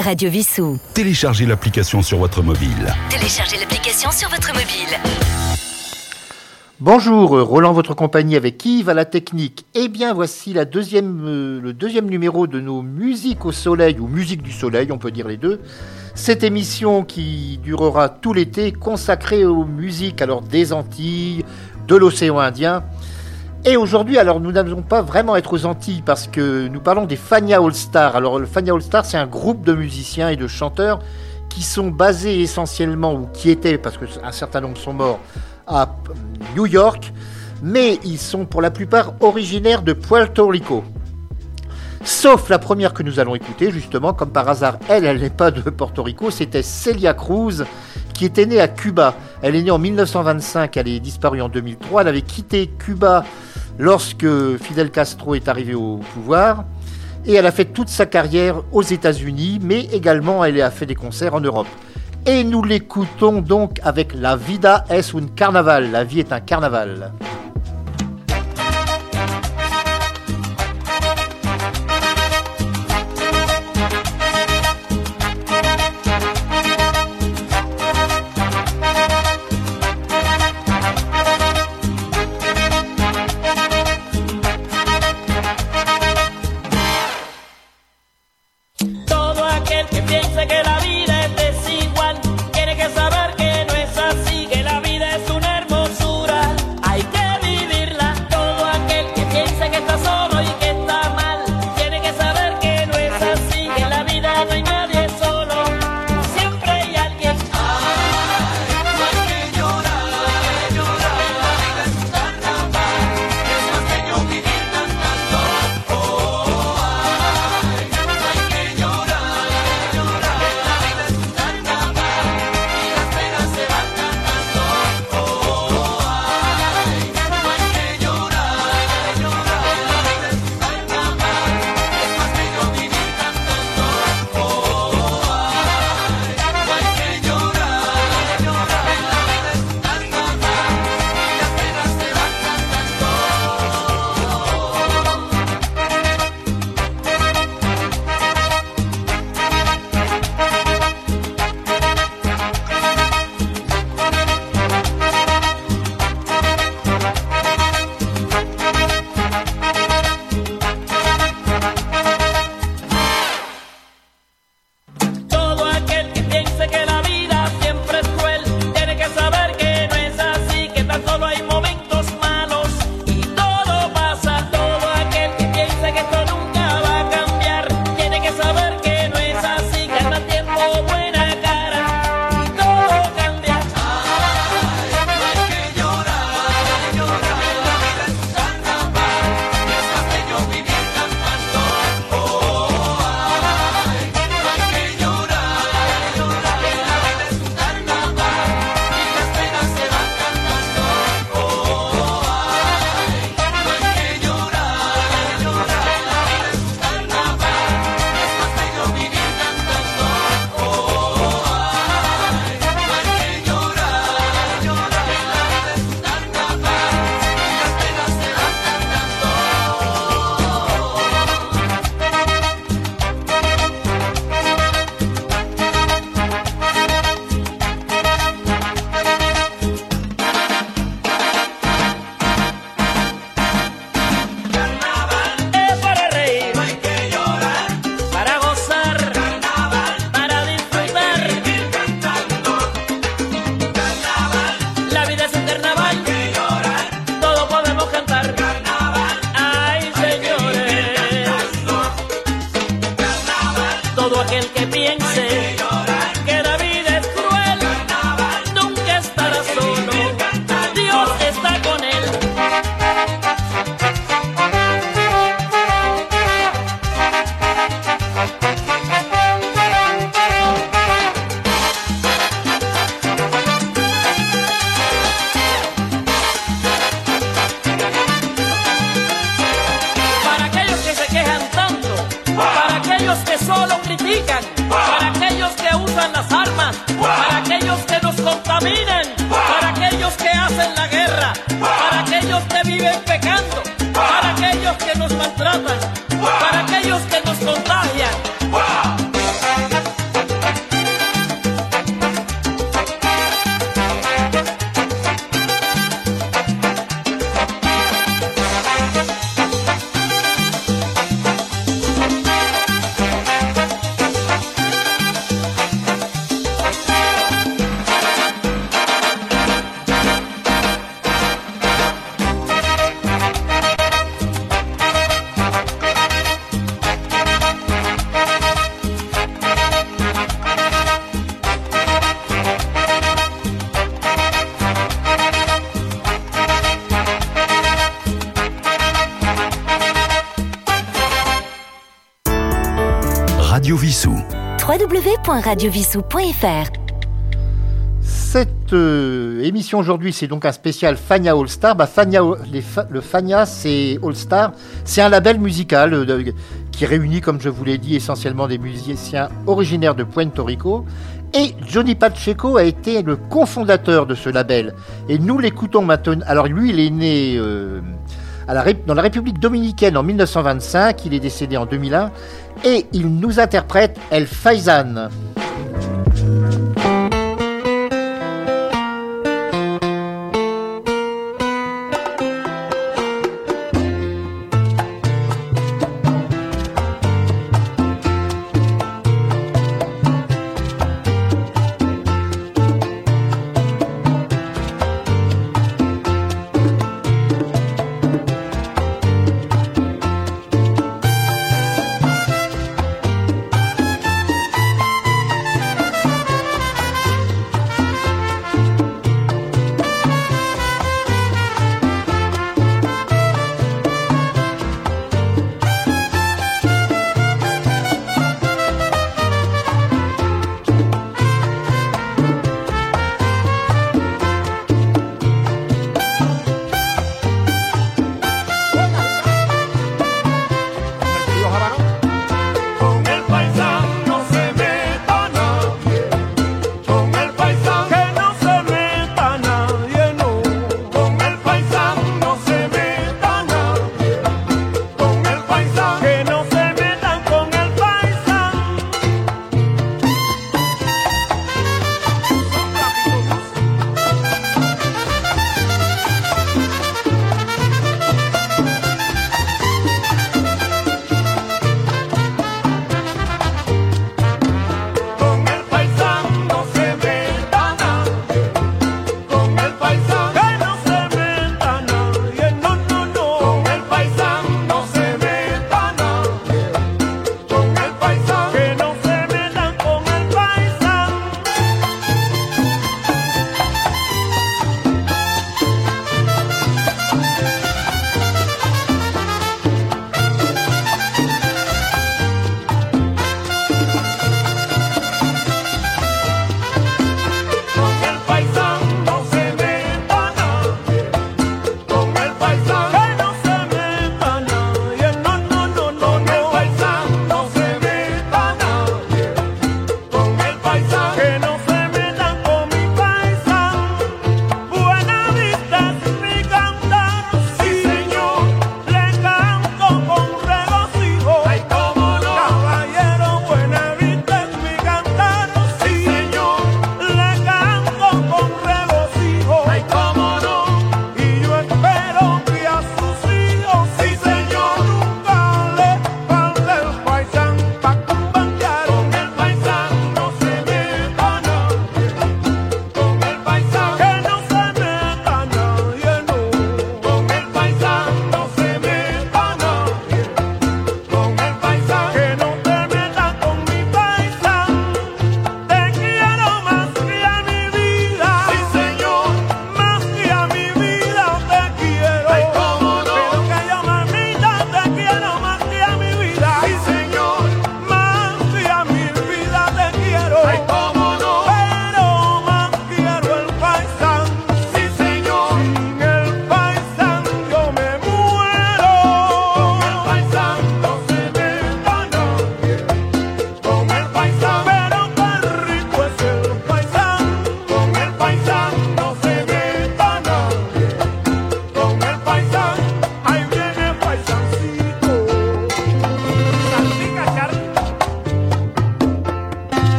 Radio Vissou. Téléchargez l'application sur votre mobile. Téléchargez l'application sur votre mobile. Bonjour, Roland, votre compagnie avec Yves à la technique. Eh bien, voici la deuxième, euh, le deuxième numéro de nos musiques au soleil, ou musique du soleil, on peut dire les deux. Cette émission qui durera tout l'été, consacrée aux musiques alors des Antilles, de l'océan Indien. Et aujourd'hui, alors nous n'allons pas vraiment être aux Antilles parce que nous parlons des Fania All Stars. Alors le Fania All Stars, c'est un groupe de musiciens et de chanteurs qui sont basés essentiellement, ou qui étaient, parce qu'un certain nombre sont morts, à New York, mais ils sont pour la plupart originaires de Puerto Rico. Sauf la première que nous allons écouter, justement, comme par hasard, elle, elle n'est pas de Porto Rico, c'était Celia Cruz, qui était née à Cuba. Elle est née en 1925, elle est disparue en 2003, elle avait quitté Cuba lorsque Fidel Castro est arrivé au pouvoir. Et elle a fait toute sa carrière aux États-Unis, mais également elle a fait des concerts en Europe. Et nous l'écoutons donc avec La vida es un carnaval. La vie est un carnaval. Cette euh, émission aujourd'hui, c'est donc un spécial Fania All Star. Bah, Fania, le Fania, c'est All Star. C'est un label musical euh, qui réunit, comme je vous l'ai dit, essentiellement des musiciens originaires de Puerto Rico. Et Johnny Pacheco a été le cofondateur de ce label. Et nous l'écoutons maintenant. Alors lui, il est né euh, dans la République dominicaine en 1925. Il est décédé en 2001. Et il nous interprète El Faizan.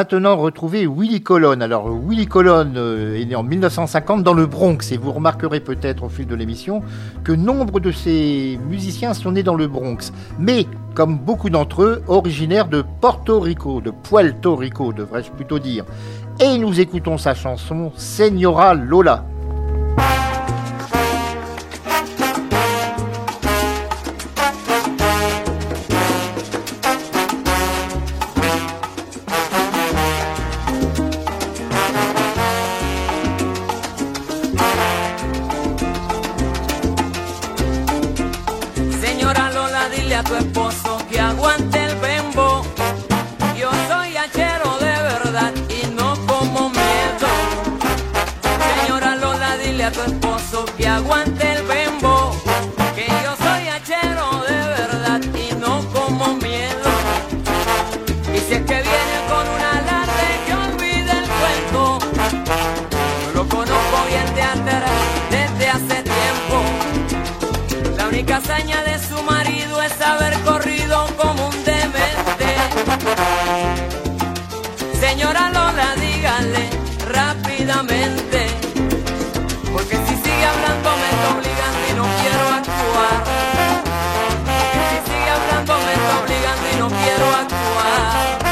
Maintenant retrouver Willy Colon. Alors Willy Colon euh, est né en 1950 dans le Bronx et vous remarquerez peut-être au fil de l'émission que nombre de ces musiciens sont nés dans le Bronx. Mais comme beaucoup d'entre eux, originaires de Porto Rico, de Puerto Rico devrais-je plutôt dire. Et nous écoutons sa chanson Señora Lola. señora Lola, dígale rápidamente, porque si sigue hablando me está obligando y no quiero actuar. Porque si sigue hablando me está obligando y no quiero actuar.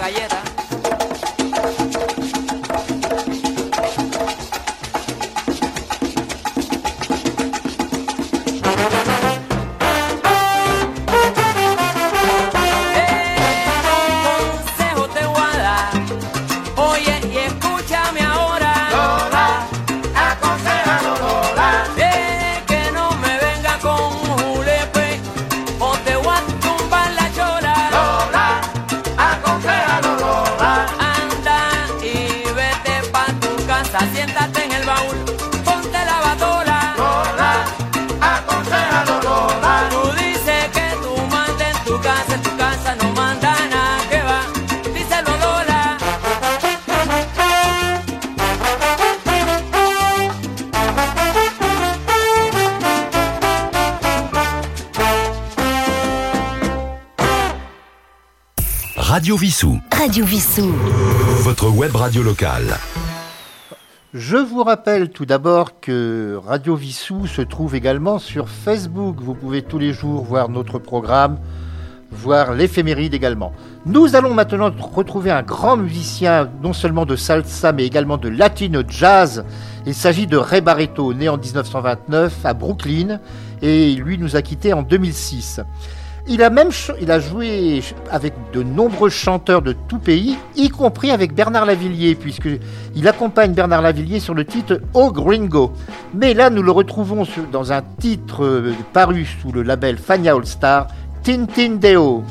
Radio Vissou. Radio Vissou. Votre web radio locale. Je vous rappelle tout d'abord que Radio Vissou se trouve également sur Facebook. Vous pouvez tous les jours voir notre programme, voir l'éphéméride également. Nous allons maintenant retrouver un grand musicien, non seulement de salsa, mais également de latino jazz. Il s'agit de Ray Barreto, né en 1929 à Brooklyn, et lui nous a quittés en 2006. Il a même joué avec de nombreux chanteurs de tout pays, y compris avec Bernard Lavillier, puisque il accompagne Bernard Lavillier sur le titre Oh Gringo. Mais là, nous le retrouvons dans un titre euh, paru sous le label Fania All Star, Tintin Deo.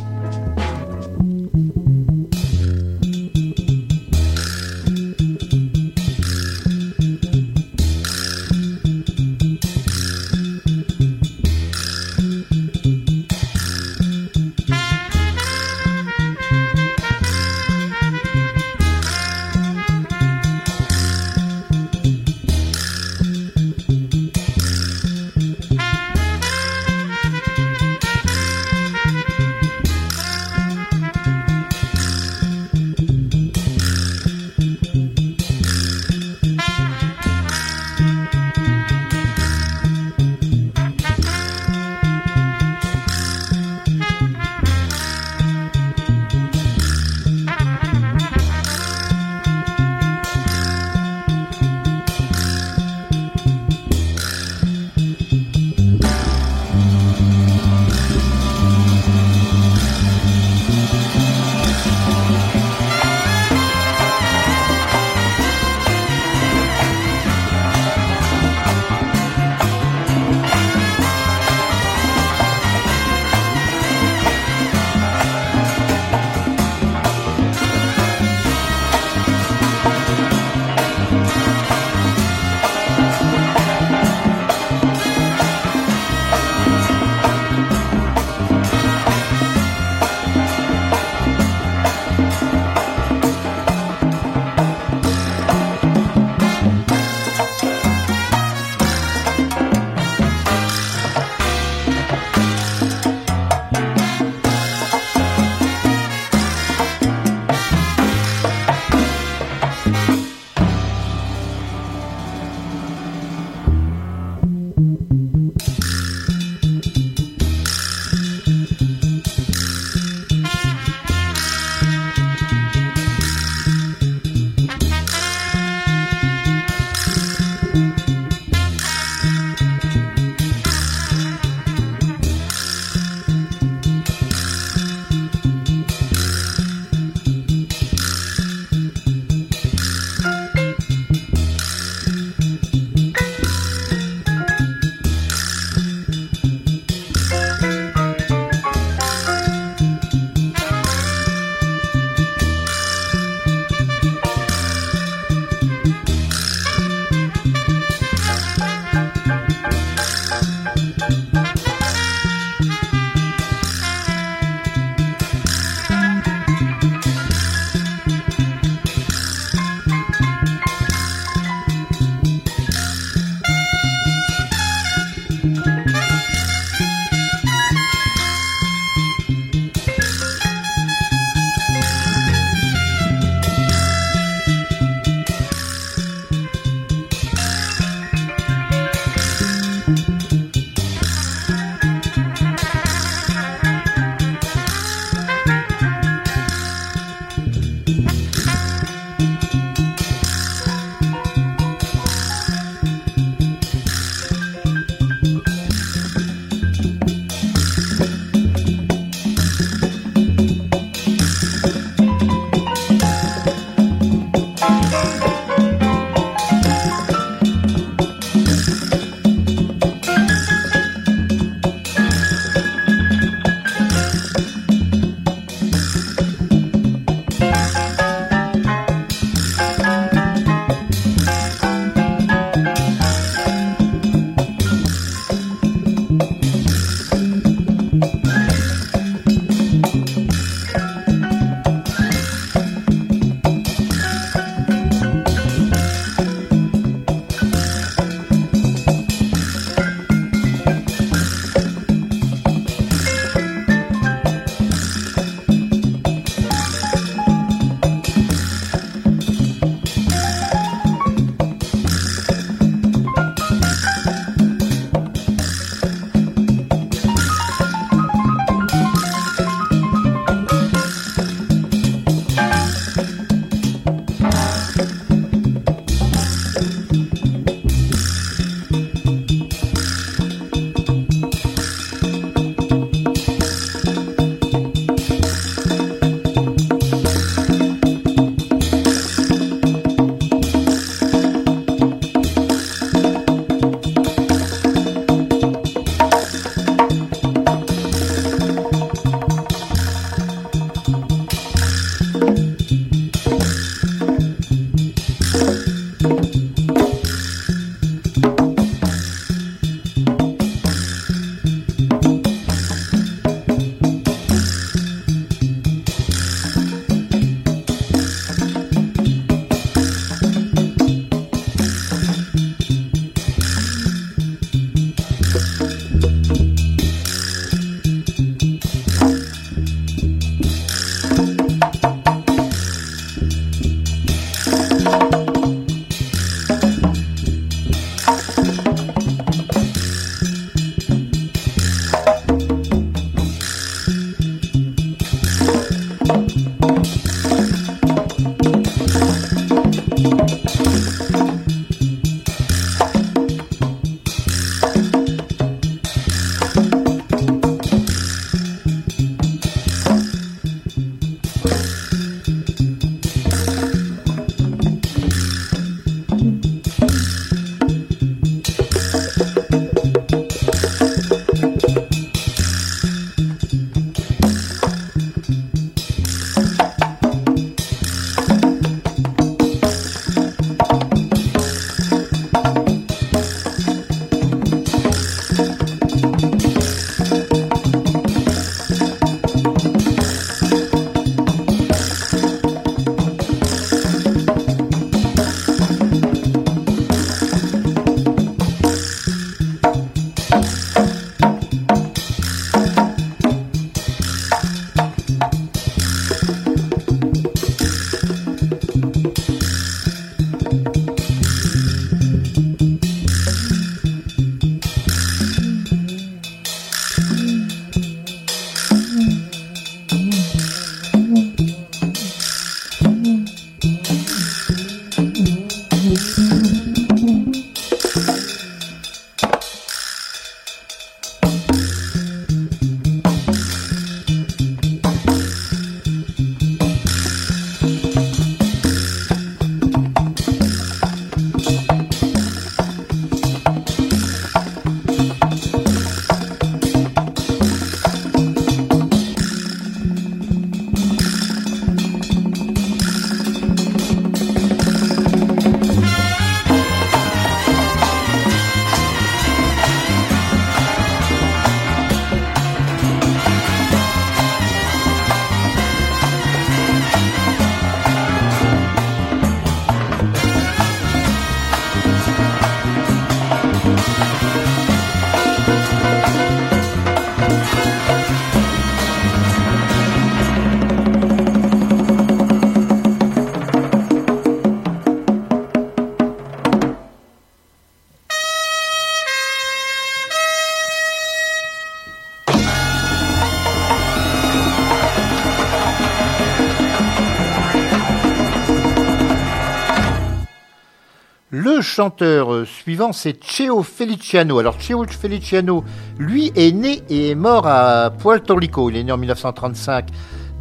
Chanteur euh, suivant, c'est Cheo Feliciano. Alors, Cheo Feliciano, lui, est né et est mort à Puerto Rico. Il est né en 1935,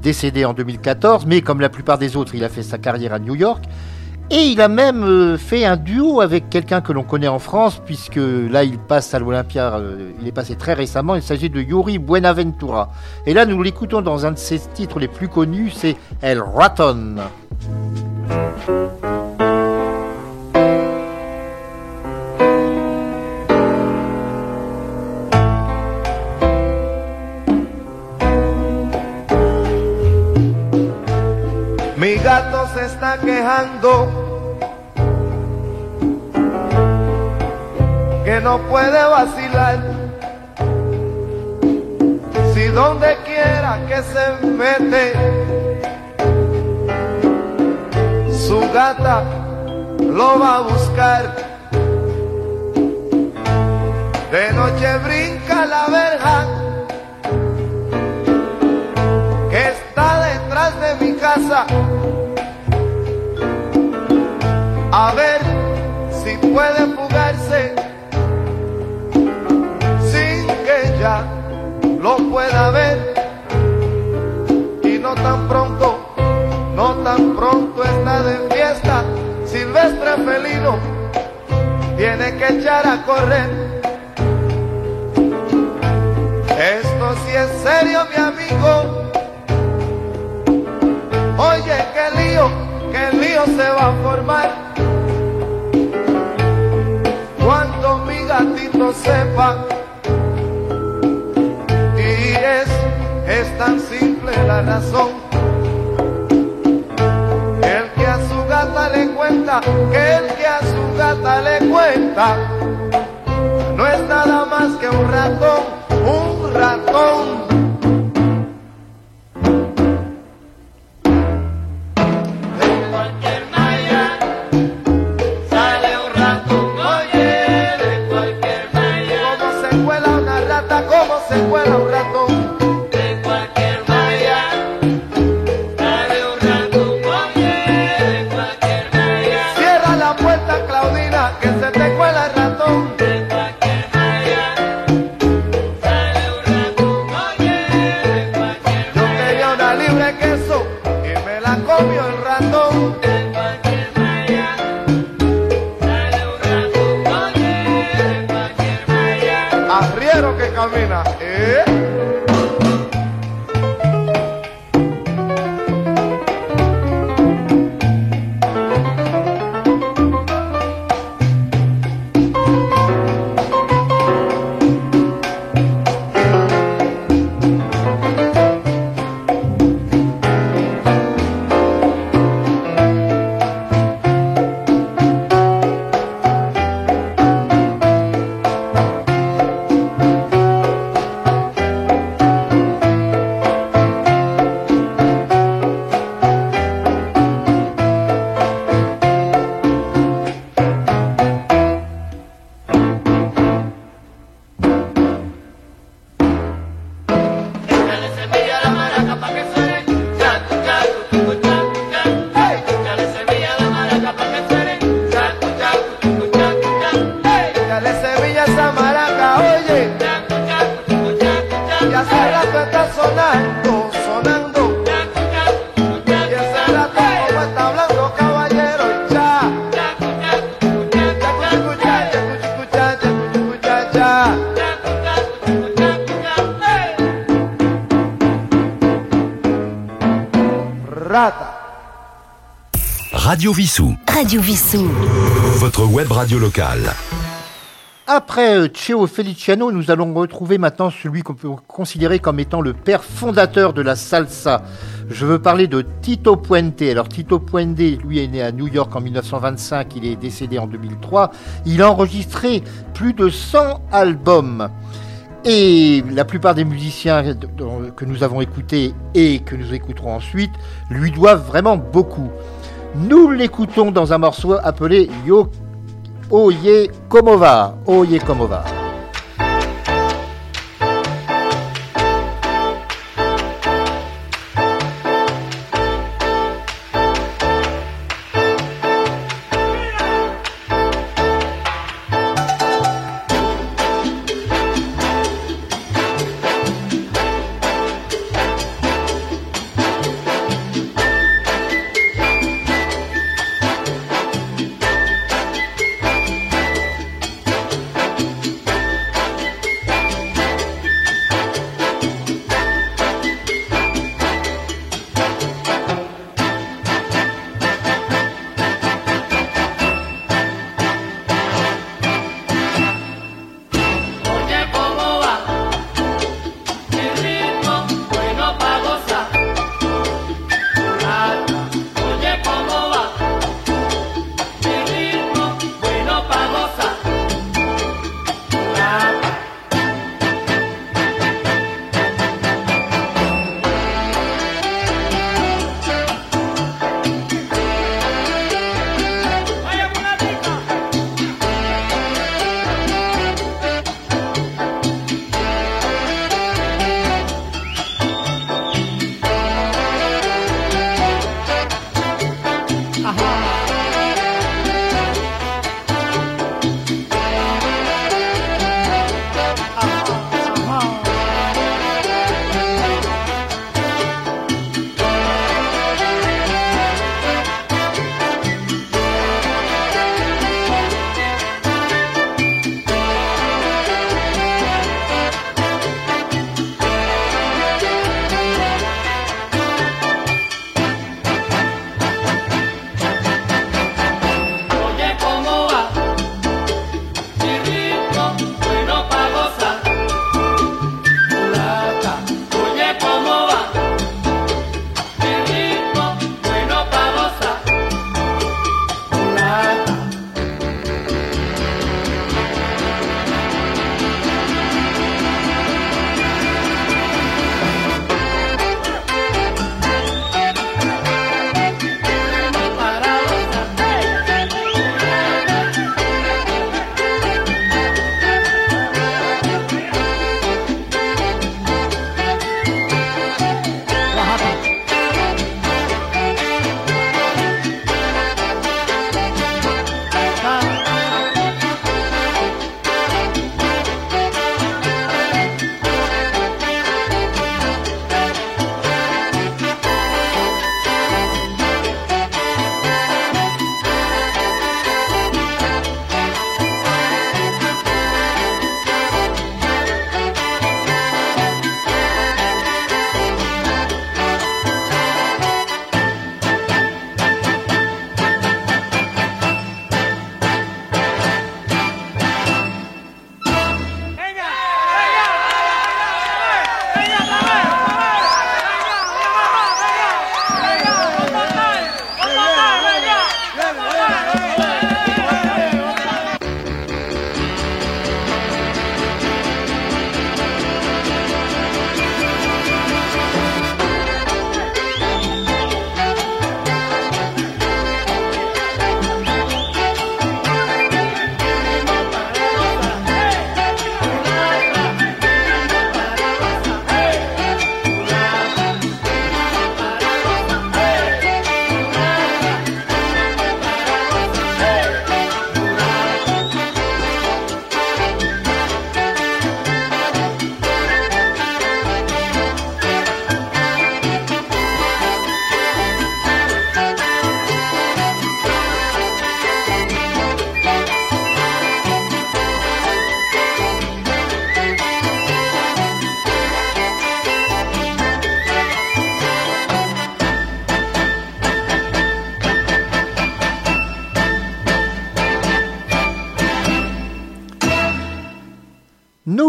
décédé en 2014, mais comme la plupart des autres, il a fait sa carrière à New York. Et il a même euh, fait un duo avec quelqu'un que l'on connaît en France, puisque là il passe à l'Olympia, euh, il est passé très récemment, il s'agit de Yuri Buenaventura. Et là nous l'écoutons dans un de ses titres les plus connus, c'est El Raton. Gato se está quejando que no puede vacilar. Si donde quiera que se mete, su gata lo va a buscar. De noche brinca la verja que está detrás de mi casa. A ver si puede fugarse sin que ella lo pueda ver. Y no tan pronto, no tan pronto está de fiesta. Silvestre felino tiene que echar a correr. Esto sí es serio, mi amigo. Oye, qué lío, qué lío se va a formar. Gatito sepa. Y es, es tan simple la razón. El que a su gata le cuenta, que el que a su gata le cuenta, no es nada más que un ratón, un ratón. Radio Vissou. Votre web radio locale. Après euh, Cheo Feliciano, nous allons retrouver maintenant celui qu'on peut considérer comme étant le père fondateur de la salsa. Je veux parler de Tito Puente. Alors Tito Puente, lui, est né à New York en 1925, il est décédé en 2003. Il a enregistré plus de 100 albums. Et la plupart des musiciens que nous avons écoutés et que nous écouterons ensuite lui doivent vraiment beaucoup. Nous l'écoutons dans un morceau appelé Yo Oye Como va, Oye Como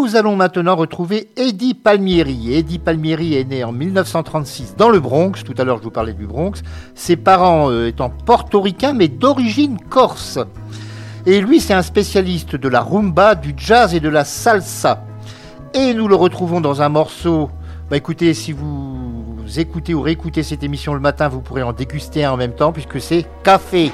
Nous allons maintenant retrouver Eddie Palmieri. Eddie Palmieri est né en 1936 dans le Bronx. Tout à l'heure, je vous parlais du Bronx. Ses parents euh, étant portoricains, mais d'origine corse. Et lui, c'est un spécialiste de la rumba, du jazz et de la salsa. Et nous le retrouvons dans un morceau. Bah écoutez, si vous écoutez ou réécoutez cette émission le matin, vous pourrez en déguster un en même temps, puisque c'est Café.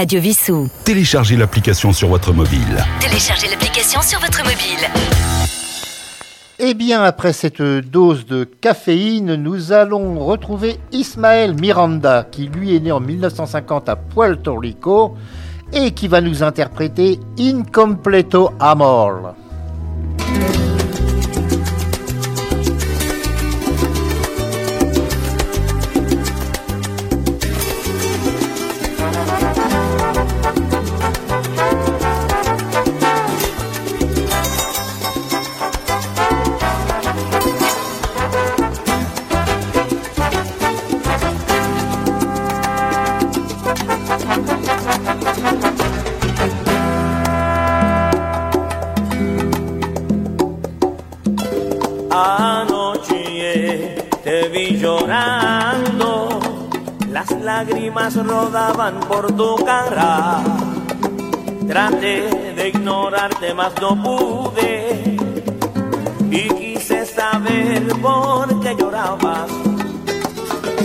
Radio Vissou. Téléchargez l'application sur votre mobile. Téléchargez l'application sur votre mobile. Eh bien, après cette dose de caféine, nous allons retrouver Ismaël Miranda, qui lui est né en 1950 à Puerto Rico et qui va nous interpréter Incompleto Amor. Rodaban por tu cara. Traté de ignorarte, mas no pude. Y quise saber por qué llorabas.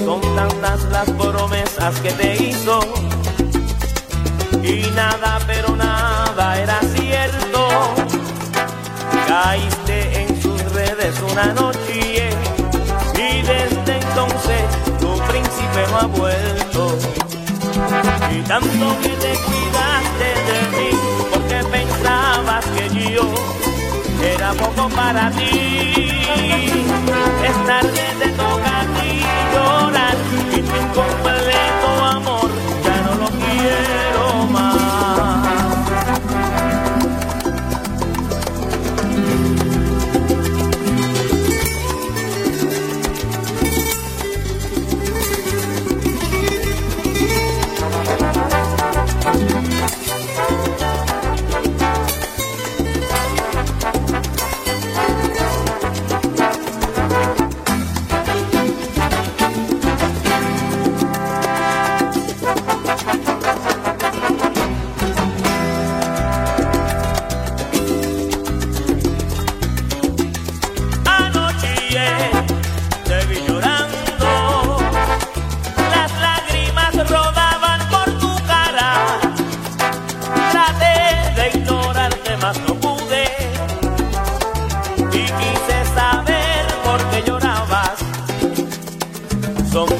Son tantas las promesas que te hizo. Y nada, pero nada era cierto. Caíste en sus redes una noche y desde entonces tu príncipe no ha vuelto. Y tanto que te cuidaste de mí porque pensabas que yo era poco para ti. Es tarde te toca a ti llorar y tu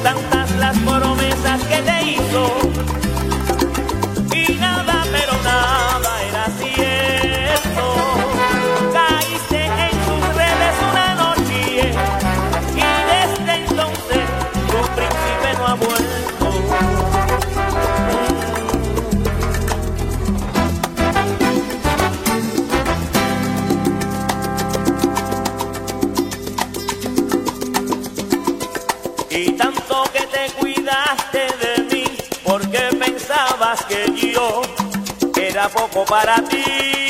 Son era poco para ti.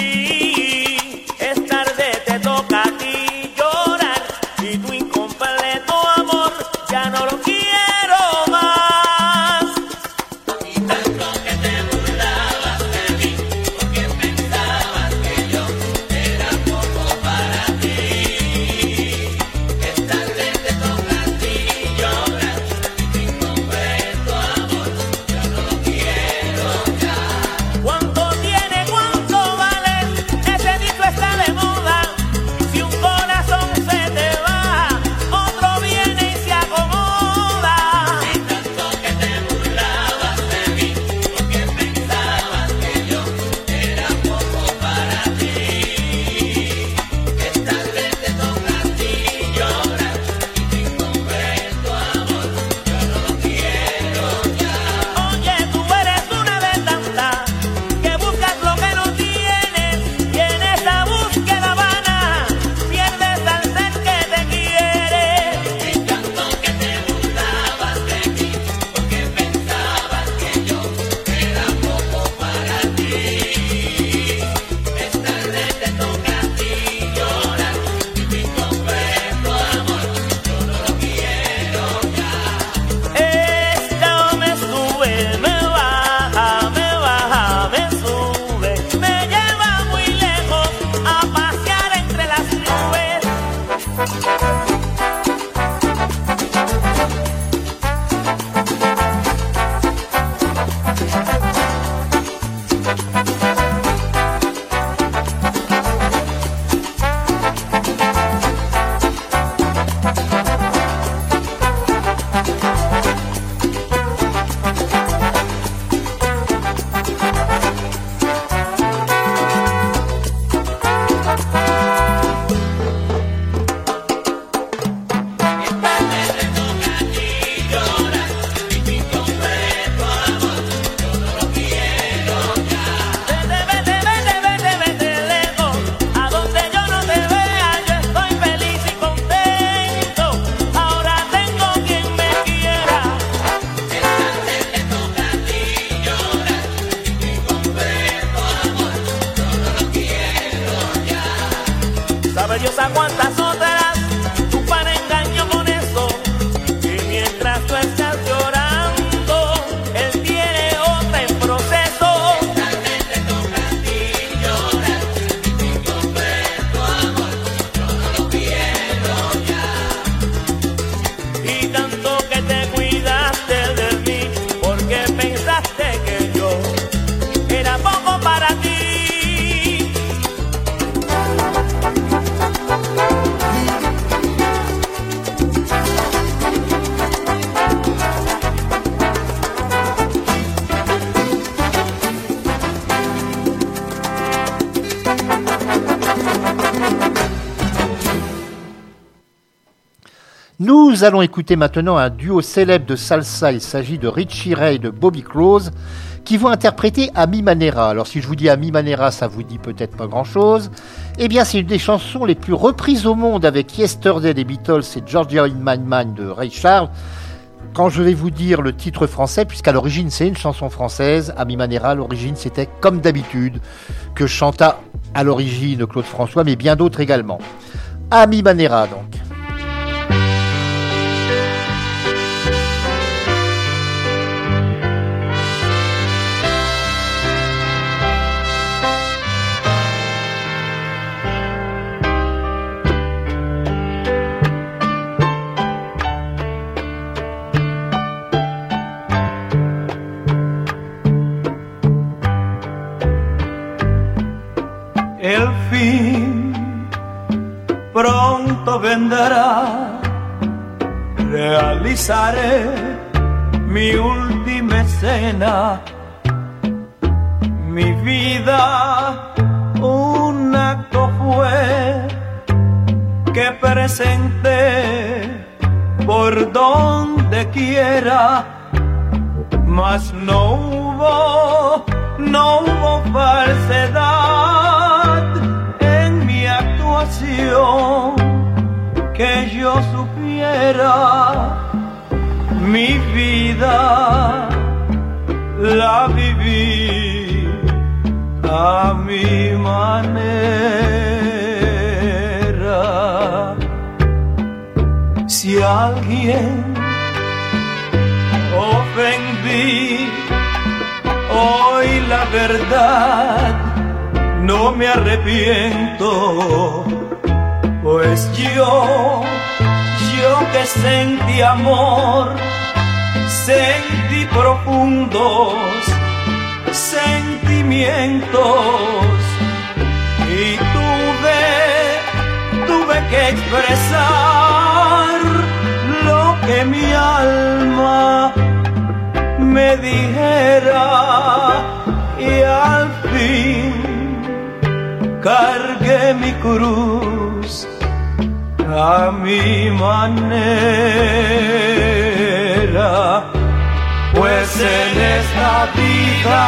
Nous allons écouter maintenant un duo célèbre de salsa. Il s'agit de Richie Ray et de Bobby Close qui vont interpréter Ami Manera. Alors si je vous dis Ami Manera, ça vous dit peut-être pas grand-chose. Eh bien, c'est une des chansons les plus reprises au monde avec Yesterday des Beatles et Georgia in My Mind de Ray Charles. Quand je vais vous dire le titre français, puisqu'à l'origine c'est une chanson française, Ami Manera, à l'origine c'était comme d'habitude, que chanta à l'origine Claude François, mais bien d'autres également. Ami Manera donc. Realizaré mi última escena, mi vida un acto fue que presenté por donde quiera, mas no hubo, no hubo falsedad en mi actuación que yo supiera mi vida la viví a mi manera. Si alguien ofendí hoy la verdad no me arrepiento pues yo yo que sentí amor sentí profundos sentimientos y tuve tuve que expresar lo que mi alma me dijera y al fin cargué mi cruz a mi manera pues en esta vida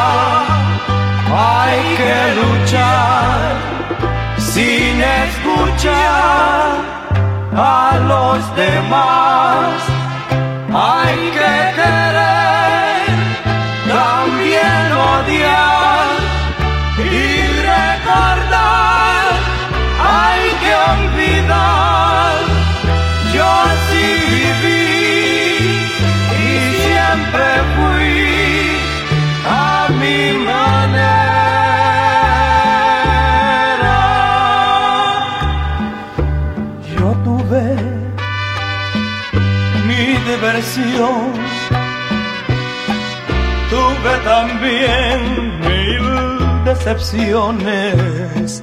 hay que luchar sin escuchar a los demás. Hay que también mil decepciones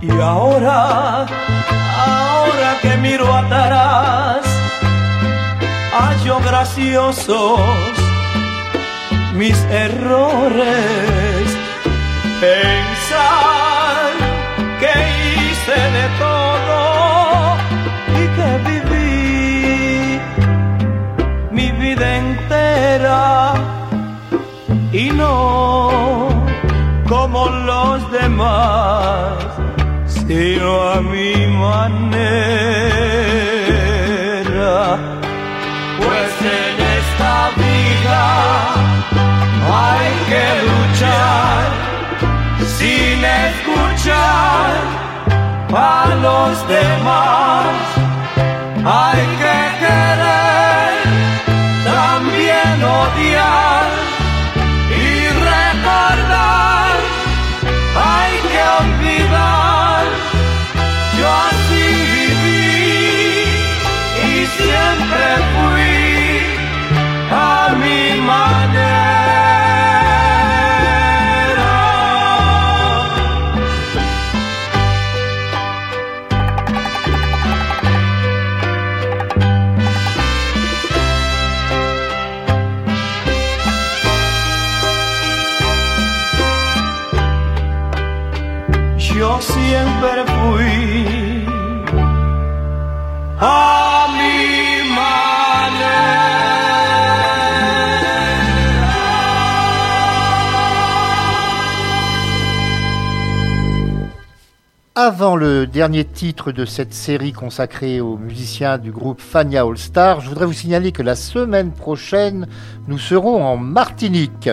y ahora, ahora que miro atrás, hallo graciosos mis errores. Pensar que hice de todo como los demás, sino a mi manera. Pues en esta vida hay que luchar sin escuchar a los demás. Hay que querer, también odiar avant le dernier titre de cette série consacrée aux musiciens du groupe Fania All Star, je voudrais vous signaler que la semaine prochaine, nous serons en Martinique.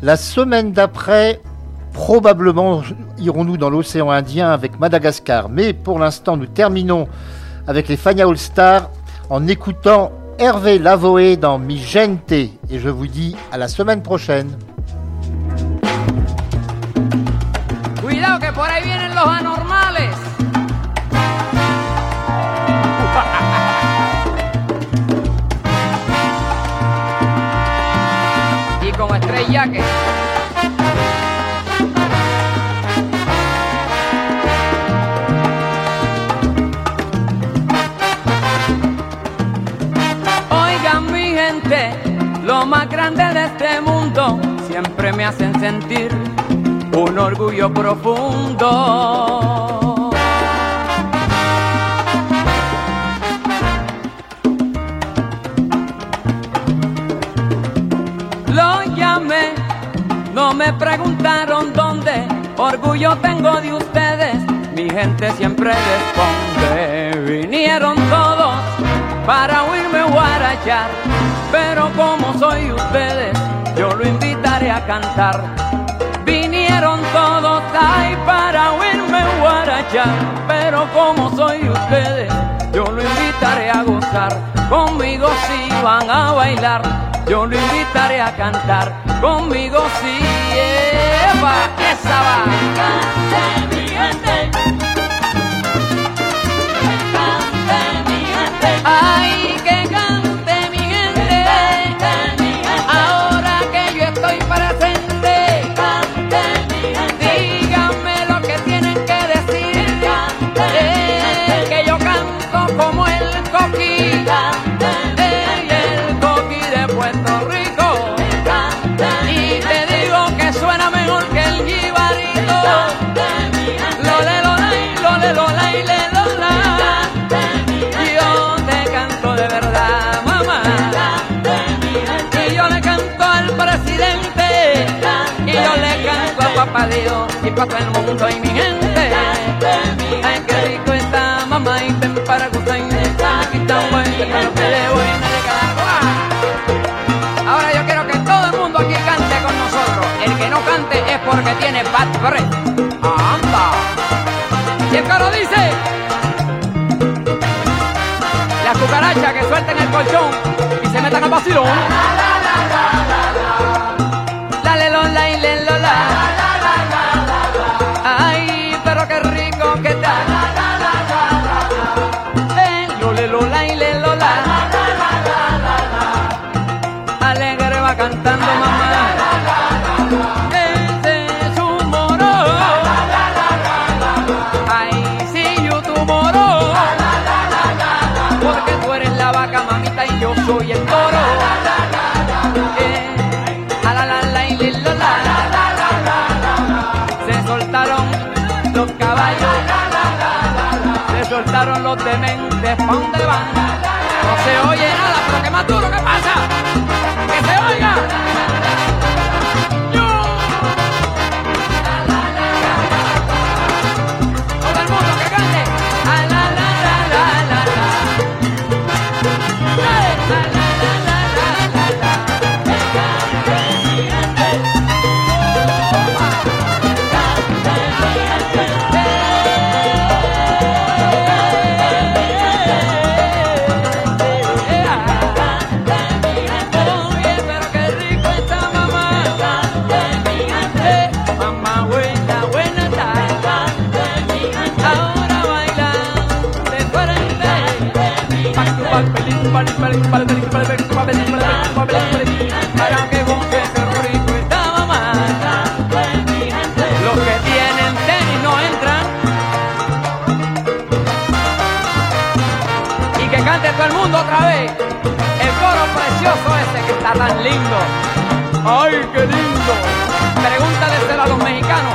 La semaine d'après, probablement irons-nous dans l'océan Indien avec Madagascar. Mais pour l'instant, nous terminons avec les Fania All Star en écoutant Hervé Lavoé dans Mi Gente. Et je vous dis à la semaine prochaine. Grande de este mundo siempre me hacen sentir un orgullo profundo. Lo llamé, no me preguntaron dónde, orgullo tengo de ustedes, mi gente siempre responde. Vinieron todos para oírme guarachar, pero como soy ustedes, yo lo invitaré a cantar. Vinieron todos ahí para oírme guarachar, pero como soy ustedes, yo lo invitaré a gozar, conmigo si van a bailar, yo lo invitaré a cantar, conmigo si Eva, esa va. A y para todo el mundo y mi gente. Ay, qué rico está mamá y ven para gozar. Aquí está un buen que le voy a Ahora yo quiero que todo el mundo aquí cante con nosotros. El que no cante es porque tiene bad breath. ¡Anda! Y el coro dice... Las cucarachas que suelten el colchón y se metan al vacilón. Los dementes, ¿pa' dónde van? No se oye nada, pero que más duro, ¿qué pasa? Tan lindo. ¡Ay, qué lindo! Pregúntale a los mexicanos.